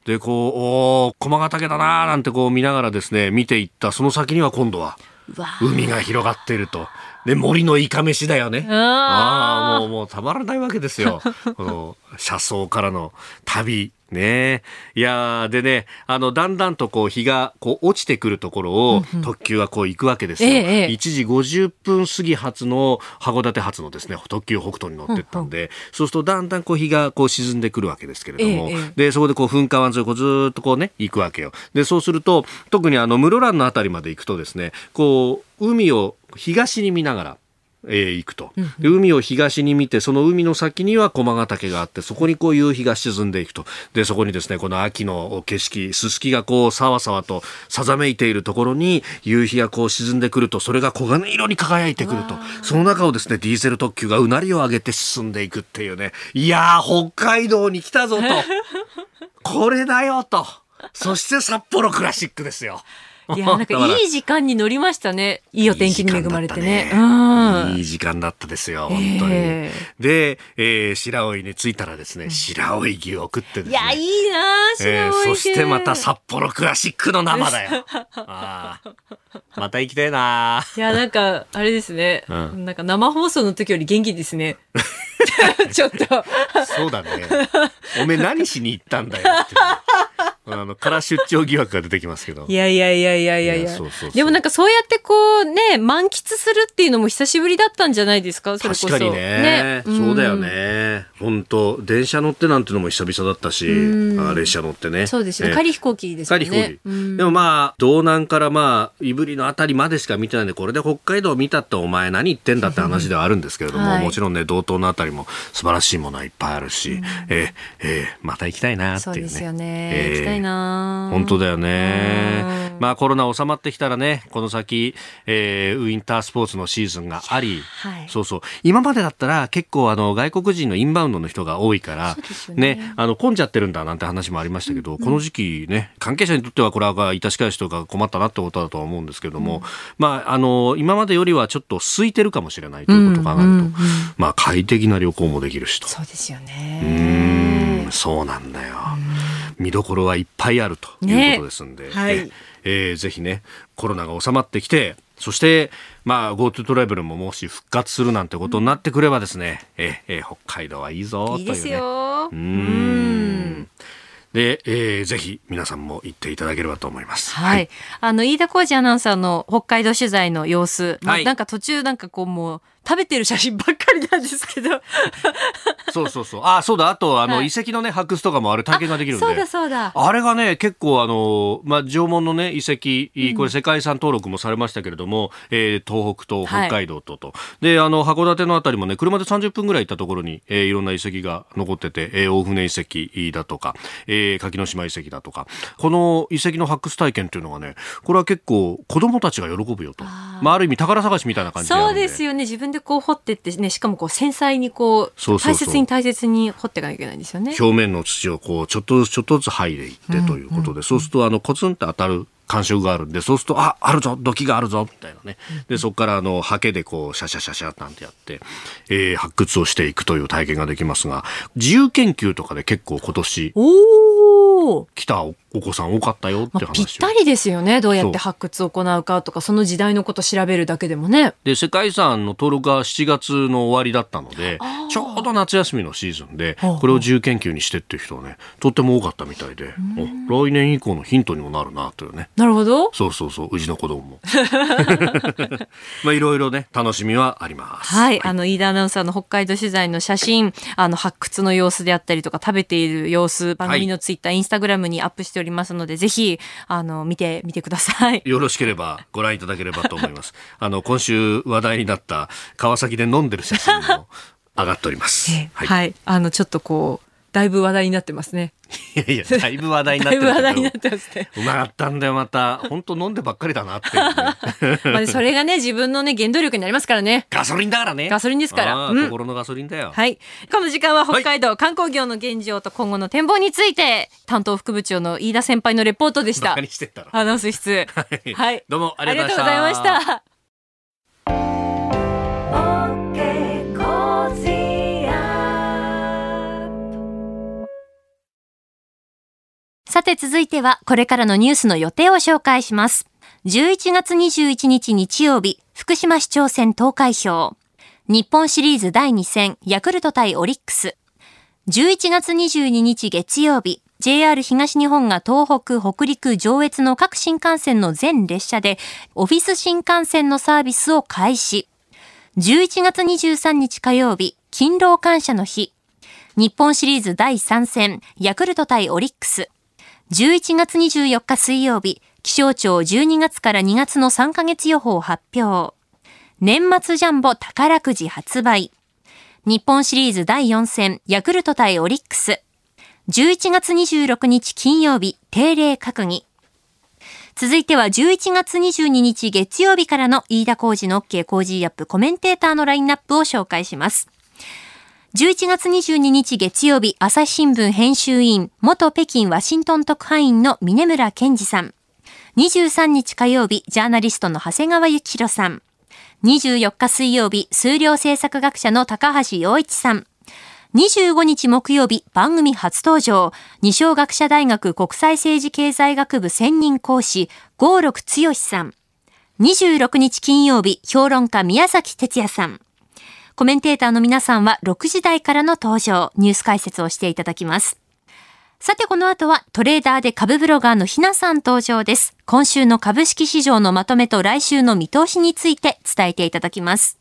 で、こう、おー駒ヶ岳だなーなんてこう見ながらですね、見ていった、その先には今度は、海が広がっていると。で、森のイカ飯だよね。ああ、もう、もうたまらないわけですよ。この、車窓からの旅。ね。いやーでね、あの、だんだんとこう、日が、こう、落ちてくるところを、特急がこう、行くわけですよ。ええええ。1時50分過ぎ発の、函館発のですね、特急北斗に乗ってったんで、そうすると、だんだんこう、日がこう、沈んでくるわけですけれども、で、そこでこう、噴火湾沿いをこうずーっとこうね、行くわけよ。で、そうすると、特にあの、室蘭のあたりまで行くとですね、こう、海を東に見ながら、えー行くと、で海を東に見てその海の先には駒ヶ岳があってそこにこう夕日が沈んでいくと。でそこにですねこの秋の景色すすきがこうさわさわとさざめいているところに夕日がこう沈んでくるとそれが黄金色に輝いてくると。その中をですねディーゼル特急がうなりを上げて進んでいくっていうね。いやー北海道に来たぞと。これだよと。そして札幌クラシックですよ。いや、なんかいい時間に乗りましたね。いいお天気に恵まれてね。いい時間だったうん。いい時間だったですよ、本当に。えで、えー白老に着いたらですね、白老牛を食ってですね。いや、いいなあ白えー老牛そしてまた札幌クラシックの生だよ。あーまた行きたいないや、なんか、あれですね。うんなんか生放送の時より元気ですね。ちょっと。そうだね。おめえ何しに行ったんだよって。あの、から出張疑惑が出てきますけど。いやいやいやいやいやいいややそうそうそうでもなんかそうやってこうね、満喫するっていうのも久しぶりだったんじゃないですか？それこそ。確かにねそうだよん。ね。本当電車乗ってなんてのも久々だったし、うんあ列車乗ってね。そうですよね。えー仮飛行機ですよね。仮飛行機、うんでもまあ道南からまあ胆振のあたりまでしか見てないんでこれで北海道見たってお前何言ってんだって話ではあるんですけれども、はいもちろんね道東のあたりも素晴らしいものはいっぱいあるし、えーえーまた行きたいなっていうね。そうですよね。えー行きたいな。本当だよね。うん。まあコロナ収まってきたらね、この先、えーウィンタースポーツのシーズンがあり、はい。そうそう。今までだったら結構あの外国人のインバウンドの人が多いからね。ね、あの混んじゃってるんだなんて話もありましたけど、この時期ね、関係者にとってはこれは致し返しとか困ったなってことだとは思うんですけれども、まああの、今までよりはちょっと空いてるかもしれないということを考えると、うんうんうんまあ快適な旅行もできるしと。そうですようね。ーんそうなんだよ。見どころはいっぱいあるというねことですんで、はいええーぜひね、コロナが収まってきて、そして、まあ、GoTo トラベルももし復活するなんてことになってくればですね、ええー北海道はいいぞというね。いいですよ。うーん。で、えーぜひ皆さんも行っていただければと思います。はい、はいあの飯田浩二アナウンサーの北海道取材の様子、まあはいなんか途中なんかこうもう食べてる写真ばっかりなんですけど。そうそうそう。あ、そうだ。あと、あの、はい遺跡のね、発掘とかもある体験ができるんで。そうだそうだ。あれがね、結構あの、まあ、縄文のね、遺跡、これ世界遺産登録もされましたけれども、えー東北と北海道とと、で、あの、函館のあたりもね、車で30分ぐらい行ったところに、えーいろんな遺跡が残ってて、えー大船遺跡だとか、えー柿の島遺跡だとか、この遺跡の発掘体験っていうのがね、これは結構子供たちが喜ぶよと。あーまあ、ある意味宝探しみたいな感じでそうですよね。自分でこう掘ってってね、しかもこう繊細にこう、大切に大切に掘っていかなきゃいけないんですよね。表面の土をこうちょっとずつちょっとずつ剥いでいってということで、そうするとあのコツンって当たる感触があるんでそうするとああるぞ土器があるぞみたいなねでそこからあのハケでこうシャシャシャシャなんてやって、えー発掘をしていくという体験ができますが自由研究とかで結構今年おお。来たおお子さん多かったよって話を、まあ、ぴったりですよね。どうやって発掘を行うかとか、その時代のこと調べるだけでもね。で世界遺産の登録が7月の終わりだったのでちょうど夏休みのシーズンでこれを自由研究にしてっていう人はねとっても多かったみたいでお来年以降のヒントにもなるなというねなるほど。そうそうそう、うちの子供も。まあいろいろね、楽しみはあります。はい、あの、飯田アナウンサーの北海道取材の写真、あの、発掘の様子であったりとか、食べている様子、番組のツイッター、インスタグラムにアップしておりますので、ぜひ、あの、見てみてください。よろしければご覧いただければと思います。あの、今週話題になった川崎で飲んでる写真も上がっております。はい、はい。あの、ちょっとこう、だいぶ話題になってますね。いやいや、だいぶ話題になってる話題になってますね。うまかったんだよ、また。本当飲んでばっかりだなって まあ、それがね、自分のね、原動力になりますからね。ガソリンだからね。ガソリンですからうん心のガソリンだよ。はい。この時間は北海道観光業の現状と今後の展望について、担当副部長の飯田先輩のレポートでしたバカ。にしてったら。アナウンス室。はいはい。どうもあありがとうございました。さて続いてはこれからのニュースの予定を紹介します。11月21日日曜日、福島市長選投開票。日本シリーズ第2戦、ヤクルト対オリックス。11月22日月曜日、JR 東日本が東北、北陸、上越の各新幹線の全列車で、オフィス新幹線のサービスを開始。11月23日火曜日、勤労感謝の日。日本シリーズ第3戦、ヤクルト対オリックス。11月24日水曜日、気象庁12月から2月の3ヶ月予報発表。年末ジャンボ宝くじ発売。日本シリーズ第4戦、ヤクルト対オリックス。11月26日金曜日、定例閣議。続いては11月22日月曜日からの飯田浩二の OK 工事アップコメンテーターのラインナップを紹介します。11月22日月曜日、朝日新聞編集委員、元北京ワシントン特派員の峰村健二さん。23日火曜日、ジャーナリストの長谷川幸宏さん。24日水曜日、数量政策学者の高橋洋一さん。25日木曜日、番組初登場、二松学者大学国際政治経済学部専任講師、郷六剛さん。26日金曜日、評論家宮崎哲也さん。コメンテーターの皆さんは6時台からの登場、ニュース解説をしていただきます。さてこの後はトレーダーで株ブロガーのひなさん登場です。今週の株式市場のまとめと来週の見通しについて伝えていただきます。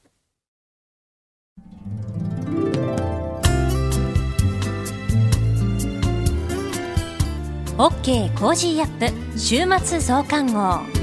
OK Cozy up 週末増刊号。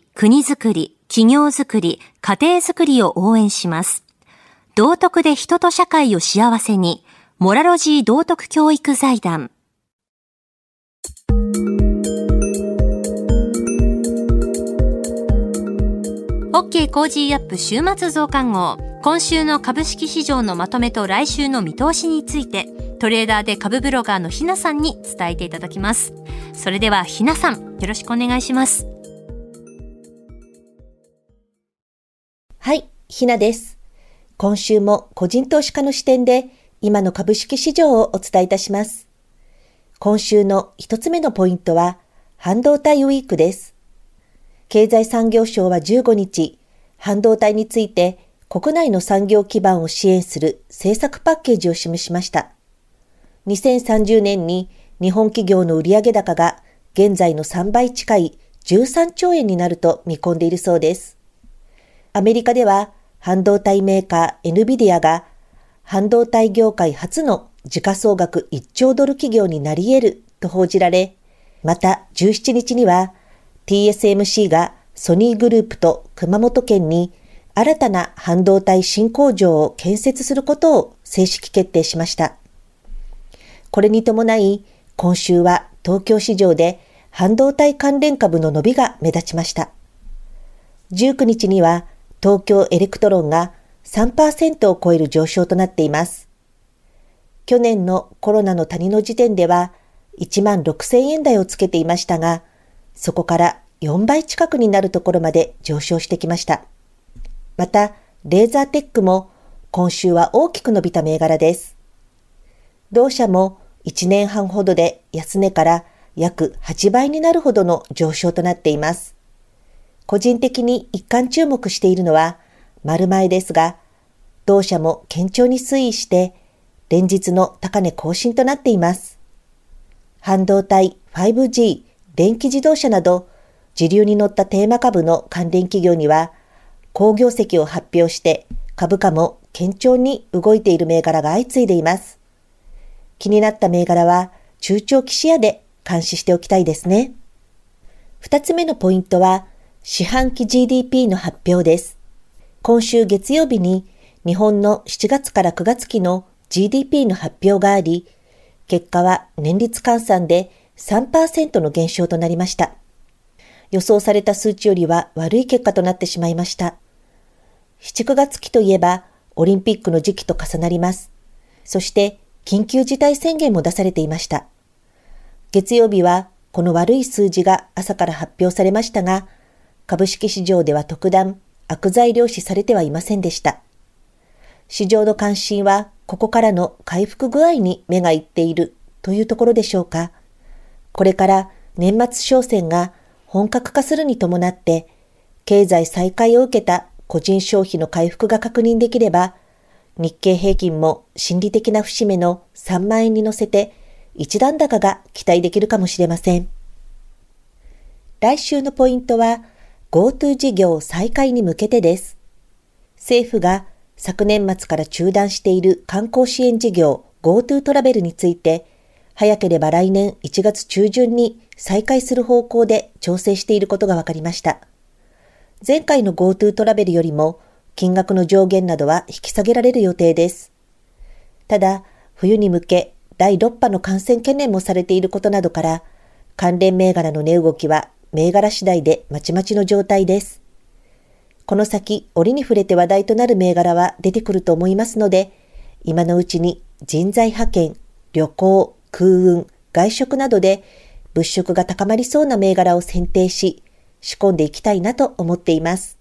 国づくり、企業づくり、家庭づくりを応援します。道徳で人と社会を幸せに、モラロジー道徳教育財団。OK Cozy up 週末増刊号。今週の株式市場のまとめと来週の見通しについて、トレーダーで株ブロガーのひなさんに伝えていただきます。それではひなさん、よろしくお願いします。はい、ひなです。今週も個人投資家の視点で今の株式市場をお伝えいたします。今週の一つ目のポイントは半導体ウィークです。経済産業省は15日、半導体について国内の産業基盤を支援する政策パッケージを示しました。2030年に日本企業の売上高が現在の3倍近い13兆円になると見込んでいるそうです。アメリカでは半導体メーカー NVIDIA が半導体業界初の時価総額1兆ドル企業になり得ると報じられ、また17日には TSMC がソニーグループと熊本県に新たな半導体新工場を建設することを正式決定しました。これに伴い、今週は東京市場で半導体関連株の伸びが目立ちました。19日には東京エレクトロンが3%を超える上昇となっています。去年のコロナの谷の時点では1万6000円台をつけていましたが、そこから4倍近くになるところまで上昇してきました。また、レーザーテックも今週は大きく伸びた銘柄です。同社も1年半ほどで安値から約8倍になるほどの上昇となっています。個人的に一貫注目しているのは丸前ですが、同社も堅調に推移して連日の高値更新となっています。半導体、5G、電気自動車など、時流に乗ったテーマ株の関連企業には、好業績を発表して株価も堅調に動いている銘柄が相次いでいます。気になった銘柄は中長期視野で監視しておきたいですね。二つ目のポイントは、四半期 GDP の発表です。今週月曜日に日本の7月から9月期の GDP の発表があり、結果は年率換算で3%の減少となりました。予想された数値よりは悪い結果となってしまいました。7、9月期といえばオリンピックの時期と重なります。そして緊急事態宣言も出されていました。月曜日はこの悪い数字が朝から発表されましたが、株式市場では特段悪材料視されてはいませんでした。市場の関心はここからの回復具合に目がいっているというところでしょうか。これから年末商戦が本格化するに伴って、経済再開を受けた個人消費の回復が確認できれば、日経平均も心理的な節目の3万円に乗せて一段高が期待できるかもしれません。来週のポイントは GoTo 事業再開に向けてです。政府が昨年末から中断している観光支援事業 GoTo トラベルについて、早ければ来年1月中旬に再開する方向で調整していることが分かりました。前回の GoTo トラベルよりも金額の上限などは引き下げられる予定です。ただ、冬に向け第6波の感染懸念もされていることなどから、関連銘柄の値動きは銘柄次第でまちまちの状態です。この先、折に触れて話題となる銘柄は出てくると思いますので、今のうちに人材派遣、旅行、空運、外食などで物色が高まりそうな銘柄を選定し、仕込んでいきたいなと思っています。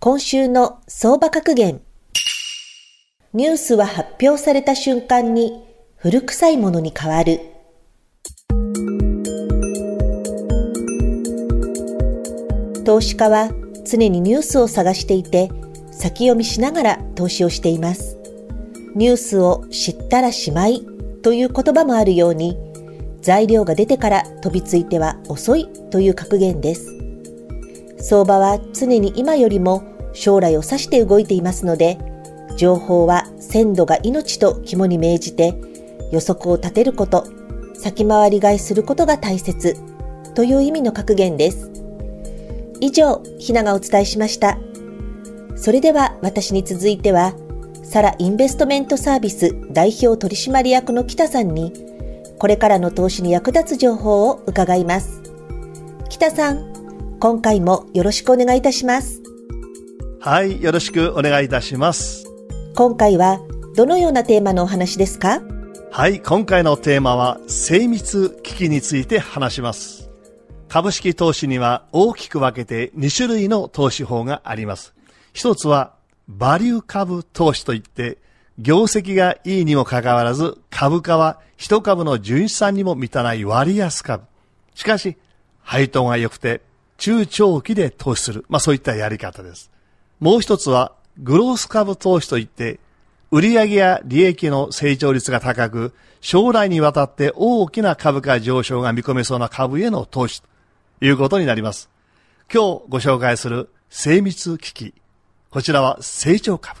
今週の相場格言。ニュースは発表された瞬間に古臭いものに変わる。投資家は常にニュースを探していて、先読みしながら投資をしています。ニュースを知ったらしまいという言葉もあるように、材料が出てから飛びついては遅いという格言です。相場は常に今よりも将来を指して動いていますので、情報は鮮度が命と肝に銘じて予測を立てること、先回り買いすることが大切という意味の格言です。以上、ひながお伝えしました。それでは私に続いては、サラインベストメントサービス代表取締役の北さんに、これからの投資に役立つ情報を伺います。北さん、今回もよろしくお願いいたします。はい、よろしくお願いいたします。今回はどのようなテーマのお話ですか？はい、今回のテーマは精密機器について話します。株式投資には大きく分けて2種類の投資法があります。一つはバリュー株投資といって、業績がいいにもかかわらず株価は一株の純資産にも満たない割安株。しかし、配当が良くて中長期で投資する。まあそういったやり方です。もう一つはグロース株投資といって、売上や利益の成長率が高く、将来にわたって大きな株価上昇が見込めそうな株への投資いうことになります。今日ご紹介する精密機器。こちらは成長株。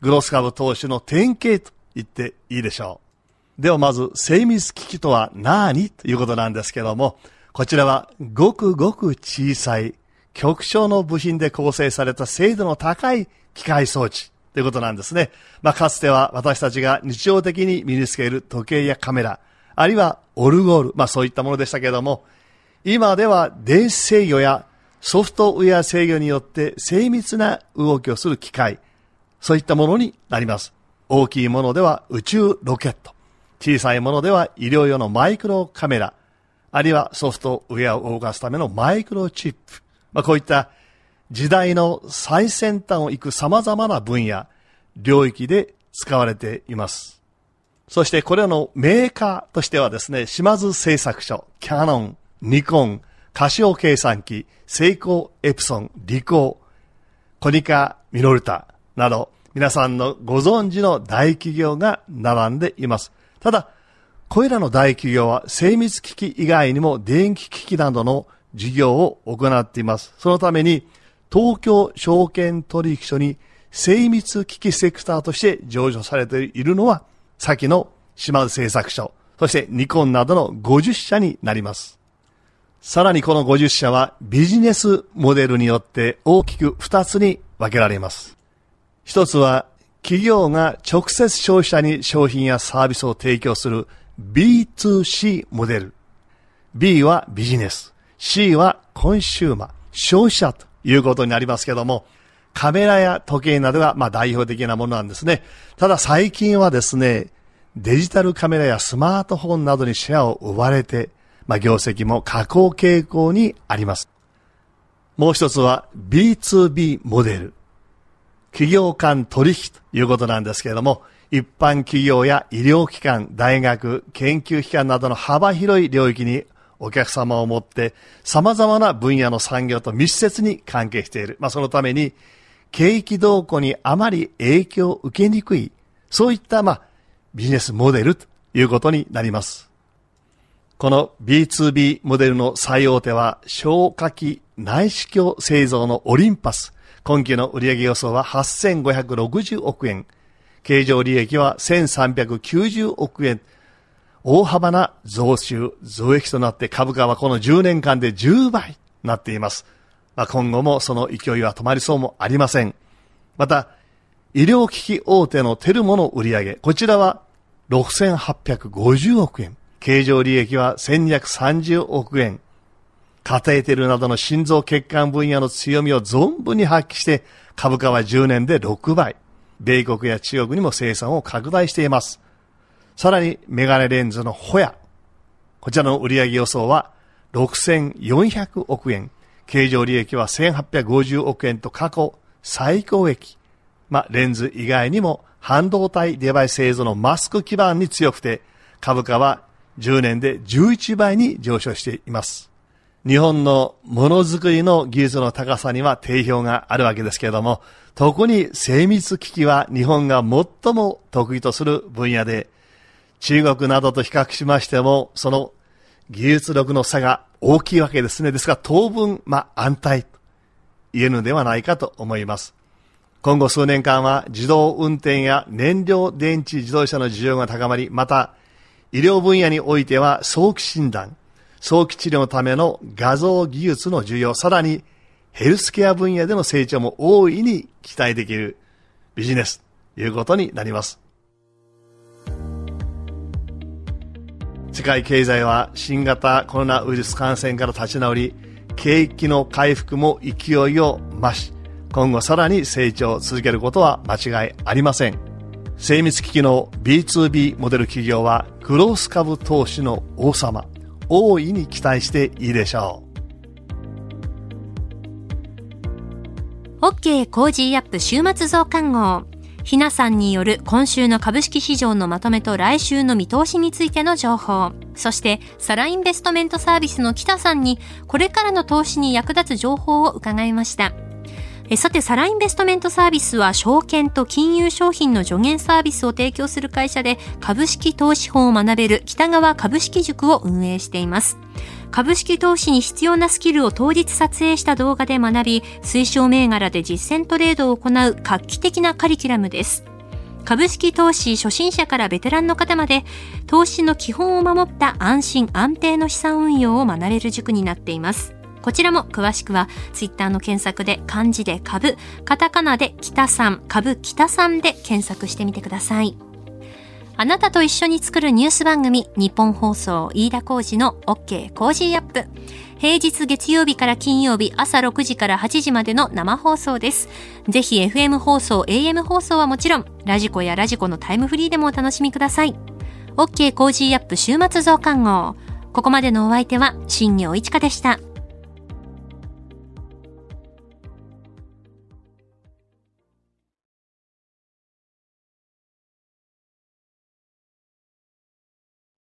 グロス株投資の典型と言っていいでしょう。ではまず精密機器とは何ということなんですけども、こちらはごくごく小さい極小の部品で構成された精度の高い機械装置ということなんですね。まあ、かつては私たちが日常的に身につける時計やカメラ、あるいはオルゴール、まあそういったものでしたけれども、今では電子制御やソフトウェア制御によって精密な動きをする機械、そういったものになります。大きいものでは宇宙ロケット、小さいものでは医療用のマイクロカメラ、あるいはソフトウェアを動かすためのマイクロチップ、まあこういった時代の最先端を行く様々な分野、領域で使われています。そしてこれらのメーカーとしてはですね、島津製作所、キャノン、ニコン、カシオ計算機、セイコー、エプソン、リコー、コニカ、ミノルタなど、皆さんのご存知の大企業が並んでいます。ただ、これらの大企業は精密機器以外にも電気機器などの事業を行っています。そのために、東京証券取引所に精密機器セクターとして上場されているのは、先の島津製作所、そしてニコンなどの50社になります。さらにこの50社はビジネスモデルによって大きく2つに分けられます。一つは企業が直接消費者に商品やサービスを提供する B2C モデル。B はビジネス。C はコンシューマー、消費者ということになりますけども、カメラや時計などがまあ代表的なものなんですね。ただ最近はですね、デジタルカメラやスマートフォンなどにシェアを奪われて、まあ業績も下降傾向にあります。もう一つは B2B モデル。企業間取引ということなんですけれども、一般企業や医療機関、大学、研究機関などの幅広い領域にお客様を持って様々な分野の産業と密接に関係している。まあそのために景気動向にあまり影響を受けにくい、そういったまあビジネスモデルということになります。この B2B モデルの最大手は消火器内視鏡製造のオリンパス。今期の売上予想は8560億円。経常利益は1390億円。大幅な増収、増益となって株価はこの10年間で10倍になっています。まあ、今後もその勢いは止まりそうもありません。また、医療機器大手のテルモの売上、こちらは6850億円。経常利益は1230億円。カテーテルなどの心臓血管分野の強みを存分に発揮して、株価は10年で6倍。米国や中国にも生産を拡大しています。さらに、メガネレンズのホヤ。こちらの売上予想は6400億円。経常利益は1850億円と過去最高益。まあ、レンズ以外にも半導体デバイス製造のマスク基盤に強くて、株価は10年で11倍に上昇しています。日本のものづくりの技術の高さには定評があるわけですけれども、特に精密機器は日本が最も得意とする分野で、中国などと比較しましても、その技術力の差が大きいわけですね。ですから当分、まあ安泰と言えるのではないかと思います。今後数年間は自動運転や燃料電池自動車の需要が高まり、また医療分野においては早期診断、早期治療のための画像技術の需要、さらにヘルスケア分野での成長も大いに期待できるビジネスということになります。世界経済は新型コロナウイルス感染から立ち直り、景気の回復も勢いを増し、今後さらに成長を続けることは間違いありません。精密機器の B2B モデル企業はグロース株投資の王様。大いに期待していいでしょう。OK Cozy up 週末増刊号。ひなさんによる今週の株式市場のまとめと来週の見通しについての情報。そして、サラインベストメントサービスの北さんに、これからの投資に役立つ情報を伺いました。えさて、サラインベストメントサービスは証券と金融商品の助言サービスを提供する会社で株式投資法を学べる北川株式塾を運営しています。株式投資に必要なスキルを当日撮影した動画で学び、推奨銘柄で実践トレードを行う画期的なカリキュラムです。株式投資初心者からベテランの方まで、投資の基本を守った安心安定の資産運用を学べる塾になっています。こちらも詳しくはツイッターの検索で漢字で株、カタカナで北さん、株北さんで検索してみてください。あなたと一緒に作るニュース番組、ニッポン放送飯田浩司の OK Cozy up。平日月曜日から金曜日朝6時から8時までの生放送です。ぜひ FM 放送、AM 放送はもちろん、ラジコやラジコのタイムフリーでもお楽しみください。OK コージーアップ週末増刊号。ここまでのお相手は、新業一華でした。